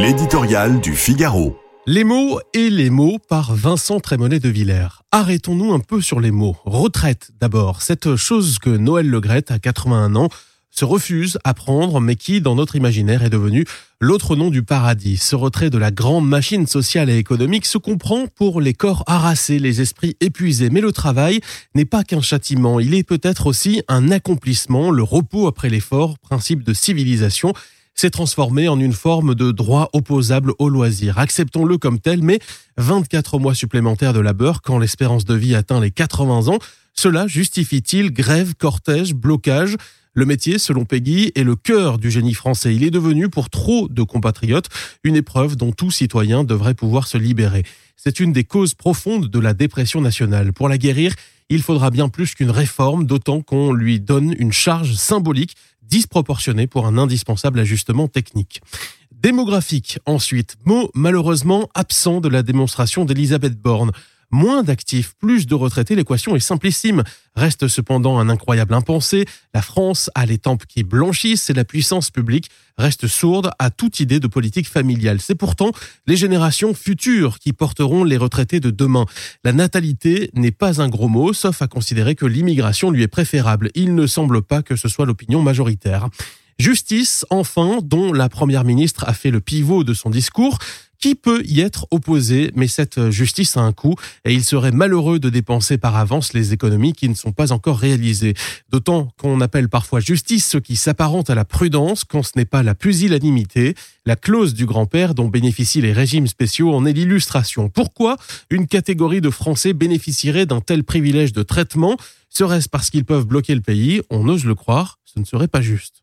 L'éditorial du Figaro. Les mots et les mots par Vincent Trémonet de Villers. Arrêtons-nous un peu sur les mots. Retraite d'abord, cette chose que Noël Legrette, à 81 ans, se refuse à prendre, mais qui, dans notre imaginaire, est devenu l'autre nom du paradis. Ce retrait de la grande machine sociale et économique se comprend pour les corps harassés, les esprits épuisés. Mais le travail n'est pas qu'un châtiment, il est peut-être aussi un accomplissement, le repos après l'effort, principe de civilisation s'est transformé en une forme de droit opposable au loisir. Acceptons-le comme tel, mais 24 mois supplémentaires de labeur quand l'espérance de vie atteint les 80 ans, cela justifie-t-il grève, cortège, blocage? Le métier, selon Peggy, est le cœur du génie français. Il est devenu, pour trop de compatriotes, une épreuve dont tout citoyen devrait pouvoir se libérer. C'est une des causes profondes de la dépression nationale. Pour la guérir, il faudra bien plus qu'une réforme, d'autant qu'on lui donne une charge symbolique disproportionnée pour un indispensable ajustement technique. Démographique, ensuite, mot malheureusement absent de la démonstration d'Elisabeth Borne. Moins d'actifs, plus de retraités, l'équation est simplissime. Reste cependant un incroyable impensé. La France a les tempes qui blanchissent et la puissance publique reste sourde à toute idée de politique familiale. C'est pourtant les générations futures qui porteront les retraités de demain. La natalité n'est pas un gros mot, sauf à considérer que l'immigration lui est préférable. Il ne semble pas que ce soit l'opinion majoritaire. Justice, enfin, dont la Première ministre a fait le pivot de son discours. Qui peut y être opposé? Mais cette justice a un coût et il serait malheureux de dépenser par avance les économies qui ne sont pas encore réalisées. D'autant qu'on appelle parfois justice ce qui s'apparente à la prudence quand ce n'est pas la pusillanimité. La clause du grand-père dont bénéficient les régimes spéciaux en est l'illustration. Pourquoi une catégorie de Français bénéficierait d'un tel privilège de traitement? Serait-ce parce qu'ils peuvent bloquer le pays? On ose le croire, ce ne serait pas juste.